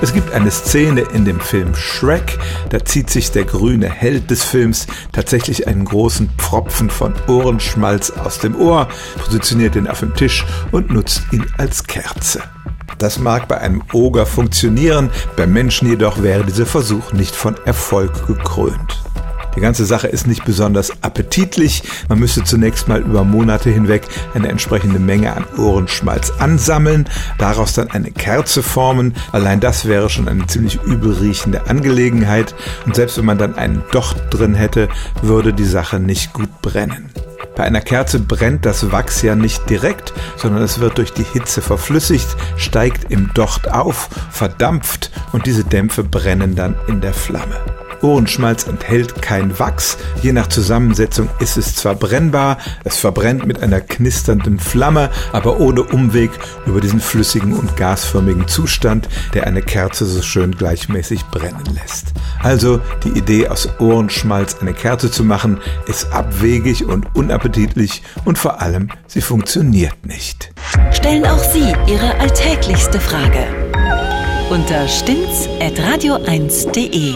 Es gibt eine Szene in dem Film Shrek, da zieht sich der grüne Held des Films tatsächlich einen großen Pfropfen von Ohrenschmalz aus dem Ohr, positioniert ihn auf dem Tisch und nutzt ihn als Kerze. Das mag bei einem Oger funktionieren, beim Menschen jedoch wäre dieser Versuch nicht von Erfolg gekrönt. Die ganze Sache ist nicht besonders appetitlich. Man müsste zunächst mal über Monate hinweg eine entsprechende Menge an Ohrenschmalz ansammeln, daraus dann eine Kerze formen. Allein das wäre schon eine ziemlich übelriechende Angelegenheit. Und selbst wenn man dann einen Docht drin hätte, würde die Sache nicht gut brennen. Bei einer Kerze brennt das Wachs ja nicht direkt, sondern es wird durch die Hitze verflüssigt, steigt im Docht auf, verdampft und diese Dämpfe brennen dann in der Flamme. Ohrenschmalz enthält kein Wachs. Je nach Zusammensetzung ist es zwar brennbar, es verbrennt mit einer knisternden Flamme, aber ohne Umweg über diesen flüssigen und gasförmigen Zustand, der eine Kerze so schön gleichmäßig brennen lässt. Also die Idee aus Ohrenschmalz eine Kerze zu machen, ist abwegig und unappetitlich und vor allem sie funktioniert nicht. Stellen auch Sie Ihre alltäglichste Frage unter stimmtz.radio1.de.